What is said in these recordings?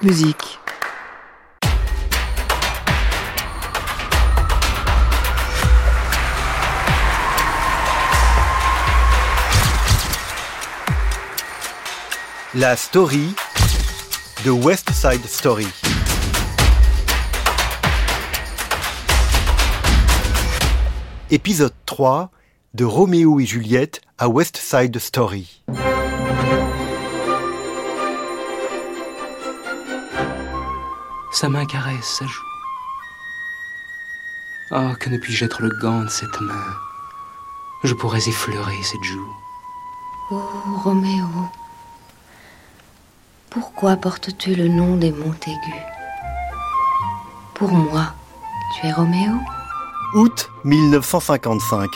Musique. La story de West Side Story. Épisode 3 de Roméo et Juliette à West Side Story. Sa main caresse sa joue. Oh, que ne puis-je être le gant de cette main? Je pourrais effleurer cette joue. Oh, Roméo, pourquoi portes-tu le nom des Montaigu Pour moi, tu es Roméo? Août 1955.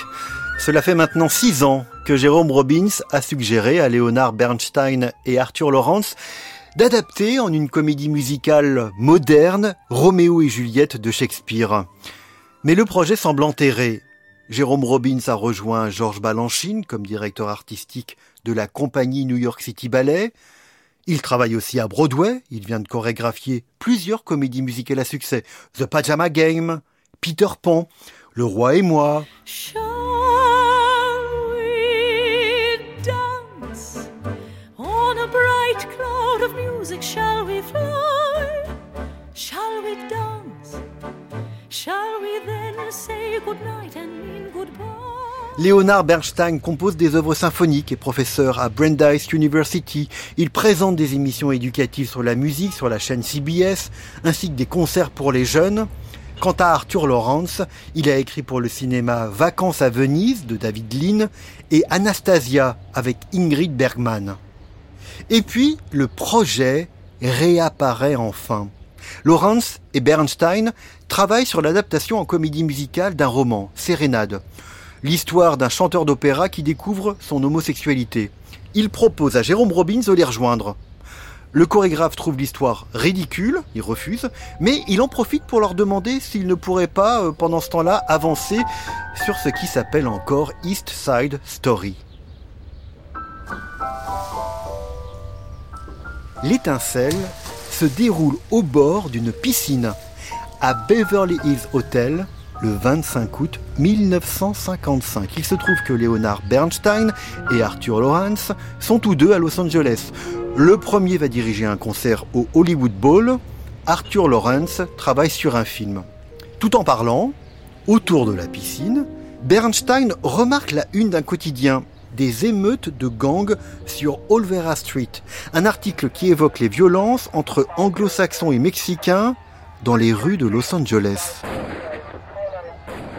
Cela fait maintenant six ans que Jérôme Robbins a suggéré à Léonard Bernstein et Arthur Lawrence d'adapter en une comédie musicale moderne Roméo et Juliette de Shakespeare. Mais le projet semble enterré. Jérôme Robbins a rejoint Georges Balanchine comme directeur artistique de la compagnie New York City Ballet. Il travaille aussi à Broadway, il vient de chorégraphier plusieurs comédies musicales à succès. The Pajama Game, Peter Pan, Le Roi et moi. Music? Shall we fly? Shall we dance? Shall we then say goodnight and mean goodbye? Léonard Bernstein compose des œuvres symphoniques et professeur à Brandeis University. Il présente des émissions éducatives sur la musique sur la chaîne CBS, ainsi que des concerts pour les jeunes. Quant à Arthur Lawrence, il a écrit pour le cinéma Vacances à Venise de David Lean et Anastasia avec Ingrid Bergman. Et puis, le projet réapparaît enfin. Lawrence et Bernstein travaillent sur l'adaptation en comédie musicale d'un roman, Sérénade. L'histoire d'un chanteur d'opéra qui découvre son homosexualité. Il propose à Jérôme Robbins de les rejoindre. Le chorégraphe trouve l'histoire ridicule, il refuse, mais il en profite pour leur demander s'ils ne pourraient pas, euh, pendant ce temps-là, avancer sur ce qui s'appelle encore East Side Story. L'étincelle se déroule au bord d'une piscine à Beverly Hills Hotel le 25 août 1955. Il se trouve que Leonard Bernstein et Arthur Lawrence sont tous deux à Los Angeles. Le premier va diriger un concert au Hollywood Bowl. Arthur Lawrence travaille sur un film. Tout en parlant, autour de la piscine, Bernstein remarque la une d'un quotidien des émeutes de gangs sur Olvera Street, un article qui évoque les violences entre anglo-saxons et mexicains dans les rues de Los Angeles.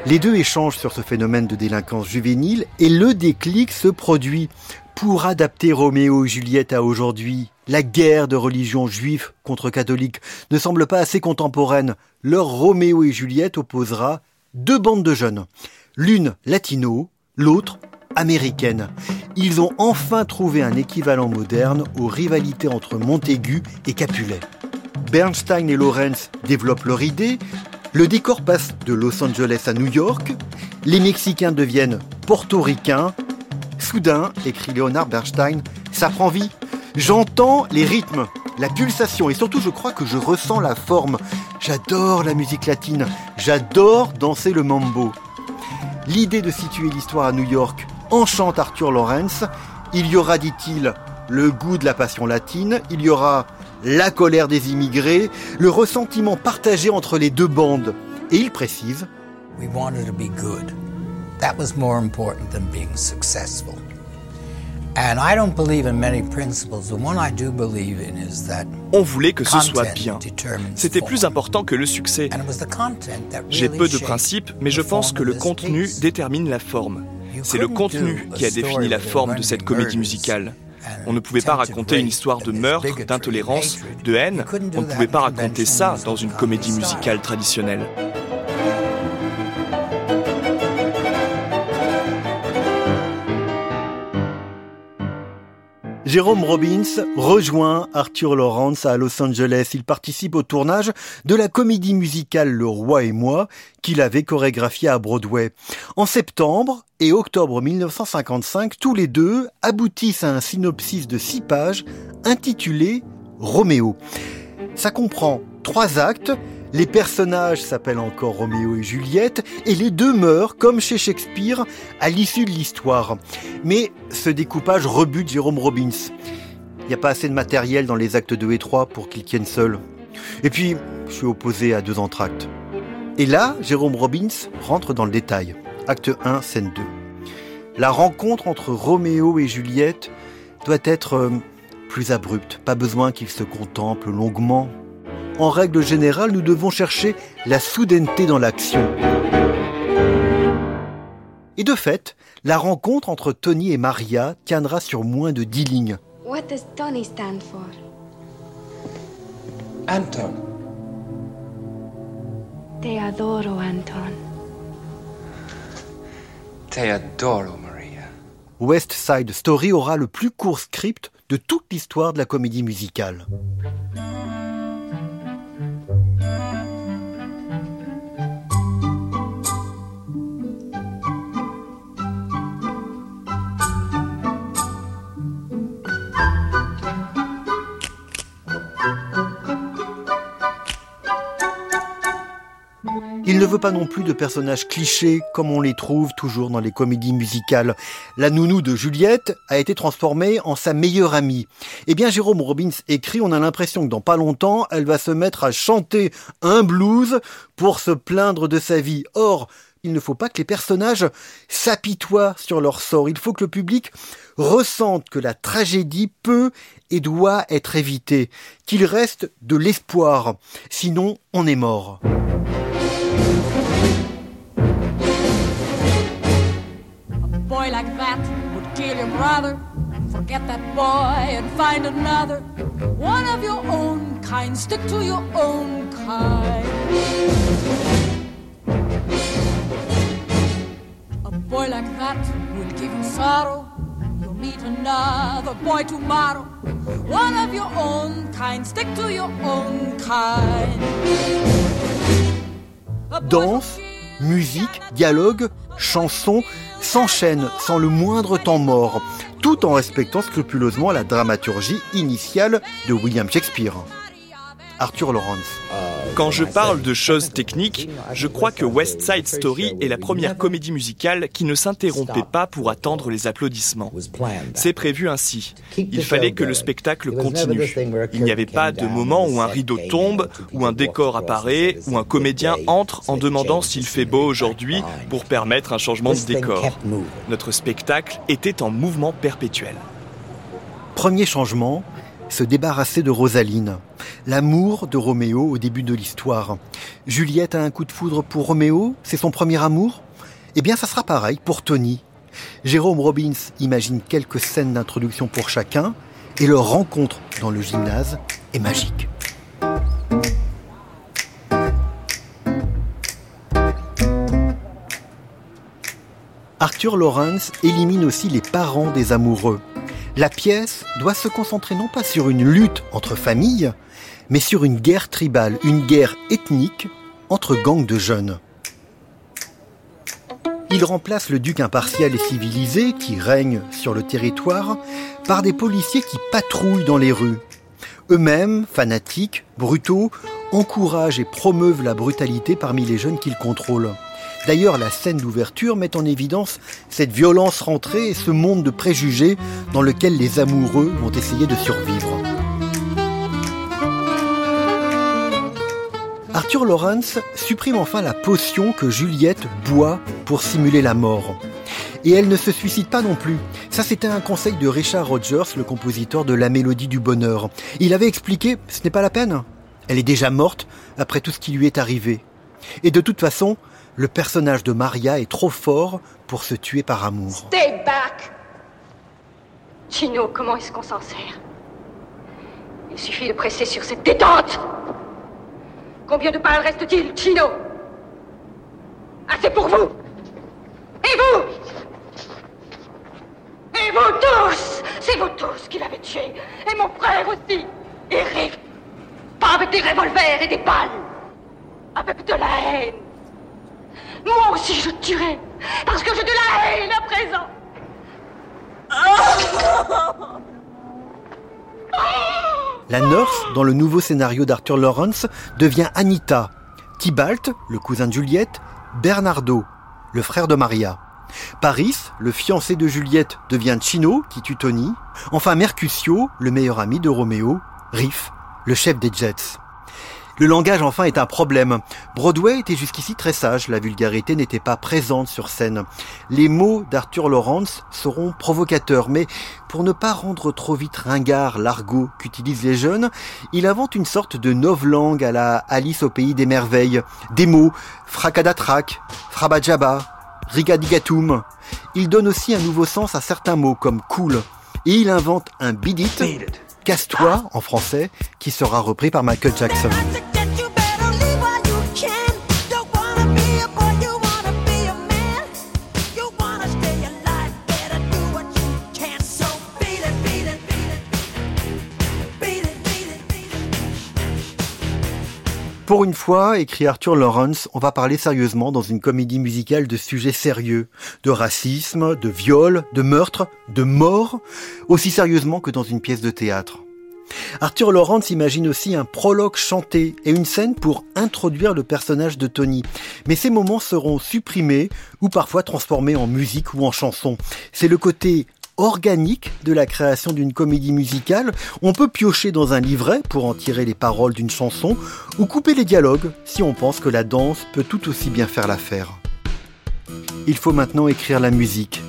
Les deux échangent sur ce phénomène de délinquance juvénile et le déclic se produit. Pour adapter Roméo et Juliette à aujourd'hui, la guerre de religion juive contre catholique ne semble pas assez contemporaine. Leur Roméo et Juliette opposera deux bandes de jeunes. L'une latino, l'autre américaine. Ils ont enfin trouvé un équivalent moderne aux rivalités entre Montaigu et Capulet. Bernstein et Lawrence développent leur idée, le décor passe de Los Angeles à New York, les Mexicains deviennent portoricains. Soudain, écrit Leonard Bernstein, ça prend vie. J'entends les rythmes, la pulsation et surtout je crois que je ressens la forme. J'adore la musique latine, j'adore danser le mambo. L'idée de situer l'histoire à New York enchante Arthur Lawrence. Il y aura, dit-il, le goût de la passion latine, il y aura la colère des immigrés, le ressentiment partagé entre les deux bandes. Et il précise We wanted to be good. That was more important than being successful. And I don't believe in many principles. The one I do believe in is that On voulait que ce soit bien. C'était plus important que le succès. And it was the content that J'ai peu de principes, mais the je pense form que le contenu détermine la forme. C'est le contenu qui a défini la forme de cette comédie musicale. On ne pouvait pas raconter une histoire de meurtre, d'intolérance, de haine. On ne pouvait pas raconter ça dans une comédie musicale traditionnelle. Jérôme Robbins rejoint Arthur Lawrence à Los Angeles. Il participe au tournage de la comédie musicale Le Roi et moi qu'il avait chorégraphiée à Broadway. En septembre et octobre 1955, tous les deux aboutissent à un synopsis de six pages intitulé Roméo. Ça comprend trois actes, les personnages s'appellent encore Roméo et Juliette, et les deux meurent, comme chez Shakespeare, à l'issue de l'histoire. Mais ce découpage rebute Jérôme Robbins. Il n'y a pas assez de matériel dans les actes 2 et 3 pour qu'ils tiennent seuls. Et puis, je suis opposé à deux entractes. Et là, Jérôme Robbins rentre dans le détail. Acte 1, scène 2. La rencontre entre Roméo et Juliette doit être euh, plus abrupte. Pas besoin qu'ils se contemplent longuement. En règle générale, nous devons chercher la soudaineté dans l'action. Et de fait, la rencontre entre Tony et Maria tiendra sur moins de dix lignes. What does Tony stand for? Anton. Te adoro, Anton. Te adoro, Maria. West Side Story aura le plus court script de toute l'histoire de la comédie musicale. Il ne veut pas non plus de personnages clichés comme on les trouve toujours dans les comédies musicales. La nounou de Juliette a été transformée en sa meilleure amie. Eh bien, Jérôme Robbins écrit, on a l'impression que dans pas longtemps, elle va se mettre à chanter un blues pour se plaindre de sa vie. Or, il ne faut pas que les personnages s'apitoient sur leur sort. Il faut que le public ressente que la tragédie peut et doit être évitée, qu'il reste de l'espoir. Sinon, on est mort. Rather. Forget that boy and find another. One of your own kind, stick to your own kind. A boy like that will give you sorrow. You'll meet another boy tomorrow. One of your own kind, stick to your own kind. A boy Danse, musique, dialogue, chansons s'enchaînent sans le moindre temps mort, tout en respectant scrupuleusement la dramaturgie initiale de William Shakespeare. Arthur Lawrence. Quand je parle de choses techniques, je crois que West Side Story est la première comédie musicale qui ne s'interrompait pas pour attendre les applaudissements. C'est prévu ainsi. Il fallait que le spectacle continue. Il n'y avait pas de moment où un rideau tombe, où un décor apparaît, où un comédien entre en demandant s'il fait beau aujourd'hui pour permettre un changement de décor. Notre spectacle était en mouvement perpétuel. Premier changement, se débarrasser de Rosaline, l'amour de Roméo au début de l'histoire. Juliette a un coup de foudre pour Roméo, c'est son premier amour? Eh bien, ça sera pareil pour Tony. Jérôme Robbins imagine quelques scènes d'introduction pour chacun, et leur rencontre dans le gymnase est magique. Arthur Lawrence élimine aussi les parents des amoureux. La pièce doit se concentrer non pas sur une lutte entre familles, mais sur une guerre tribale, une guerre ethnique entre gangs de jeunes. Il remplace le duc impartial et civilisé qui règne sur le territoire par des policiers qui patrouillent dans les rues. Eux-mêmes, fanatiques, brutaux, encouragent et promeuvent la brutalité parmi les jeunes qu'ils contrôlent. D'ailleurs, la scène d'ouverture met en évidence cette violence rentrée et ce monde de préjugés dans lequel les amoureux vont essayer de survivre. Arthur Lawrence supprime enfin la potion que Juliette boit pour simuler la mort. Et elle ne se suicide pas non plus. Ça, c'était un conseil de Richard Rogers, le compositeur de La Mélodie du Bonheur. Il avait expliqué, ce n'est pas la peine. Elle est déjà morte après tout ce qui lui est arrivé. Et de toute façon, le personnage de Maria est trop fort pour se tuer par amour. Stay back. Chino, comment est-ce qu'on s'en sert? Il suffit de presser sur cette détente. Combien de balles reste-t-il, Chino Assez pour vous. Et vous? Et vous tous? C'est vous tous qui l'avez tué. Et mon frère aussi. Et Riff. Pas avec des revolvers et des balles. Avec de la haine Moi aussi je tuerai Parce que j'ai de la haine à présent La nurse, dans le nouveau scénario d'Arthur Lawrence, devient Anita. Tybalt, le cousin de Juliette, Bernardo, le frère de Maria. Paris, le fiancé de Juliette, devient Chino, qui tue Tony. Enfin Mercutio, le meilleur ami de Roméo. Riff, le chef des Jets. Le langage enfin est un problème. Broadway était jusqu'ici très sage, la vulgarité n'était pas présente sur scène. Les mots d'Arthur Lawrence seront provocateurs, mais pour ne pas rendre trop vite ringard l'argot qu'utilisent les jeunes, il invente une sorte de novlangue à la Alice au pays des merveilles. Des mots, fracadatrac, frabajaba, rigadigatum. Il donne aussi un nouveau sens à certains mots comme cool. Et il invente un bidit, casse-toi en français, qui sera repris par Michael Jackson. Pour une fois, écrit Arthur Lawrence, on va parler sérieusement dans une comédie musicale de sujets sérieux, de racisme, de viol, de meurtre, de mort, aussi sérieusement que dans une pièce de théâtre. Arthur Lawrence imagine aussi un prologue chanté et une scène pour introduire le personnage de Tony. Mais ces moments seront supprimés ou parfois transformés en musique ou en chanson. C'est le côté organique de la création d'une comédie musicale. On peut piocher dans un livret pour en tirer les paroles d'une chanson ou couper les dialogues si on pense que la danse peut tout aussi bien faire l'affaire. Il faut maintenant écrire la musique.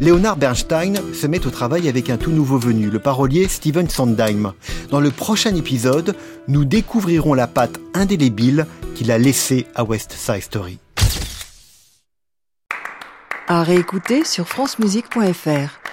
Leonard Bernstein se met au travail avec un tout nouveau venu, le parolier Steven Sondheim. Dans le prochain épisode, nous découvrirons la patte indélébile qu'il a laissée à West Side Story. À réécouter sur francemusique.fr.